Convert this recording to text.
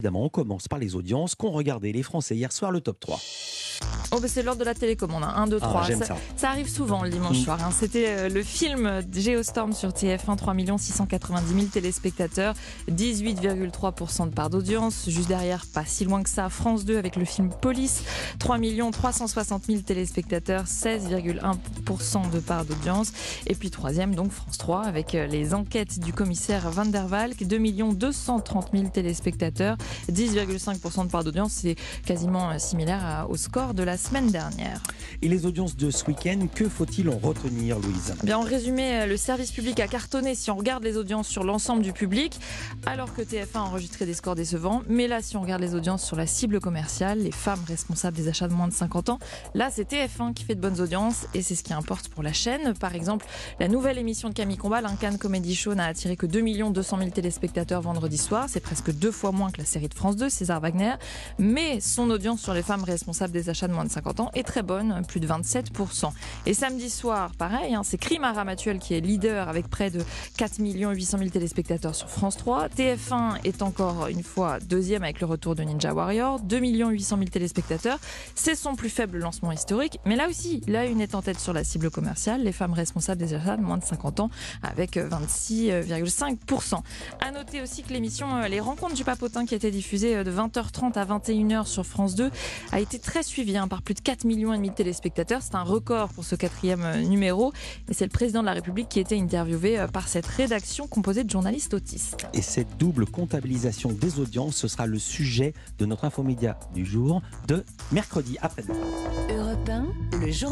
Évidemment, on commence par les audiences qu'ont regardé les Français hier soir le top 3. Oh, bah, c'est l'ordre de la télécommande, 1, 2, 3. j'aime ça, arrive souvent le dimanche Mm. soir. hein. C'était euh, le film Geostorm sur TF1, 3 690 000 téléspectateurs, 18,3% de part d'audience. Juste derrière, pas si loin que ça, France 2 avec le film Police, 3 360 000 téléspectateurs, 16,1% de part d'audience. Et puis troisième, donc France 3 avec euh, les enquêtes du commissaire Van der Valk, 2 230 000 téléspectateurs, 10,5% de part d'audience. C'est quasiment euh, similaire au score de la semaine dernière. Et les audiences de ce week-end, que faut-il en retenir, Louise Bien, en résumé, euh, le service public a cartonné si on regarde les audiences sur l'ensemble du public, alors que TF1 a enregistré des scores décevants. Mais là, si on regarde les audiences sur la cible commerciale, les femmes responsables des achats de moins de 50 ans, là, c'est TF1 qui fait de bonnes audiences et c'est ce qui importe pour la chaîne. Par exemple, la nouvelle émission de Camille Combal, un Cannes Comedy Show, n'a attiré que 2 200 000 téléspectateurs vendredi soir. C'est presque deux fois moins que la série de France 2, César Wagner. Mais son audience sur les femmes responsables des achats de moins de 50 ans est très bonne, plus de 27%. Et samedi soir, pareil, hein, c'est Crime à Ramatuel qui est leader avec près de 4 800 000 téléspectateurs sur France 3. TF1 est encore une fois deuxième avec le retour de Ninja Warrior, 2 800 000 téléspectateurs. C'est son plus faible lancement historique, mais là aussi, là une est en tête sur la cible commerciale, les femmes responsables des achats de moins de 50 ans avec euh, 26,5%. À noter aussi que l'émission euh, Les Rencontres du Papotin qui était diffusée euh, de 20h30 à 21h sur France 2 a été très suivie hein, par plus de 4 millions et demi de téléspectateurs. C'est un record pour ce quatrième euh, numéro. Et c'est le président de la République qui était interviewé euh, par cette rédaction composée de journalistes autistes. Et cette double comptabilisation des audiences, ce sera le sujet de notre infomédia du jour de mercredi après-demain. Europe 1, le jour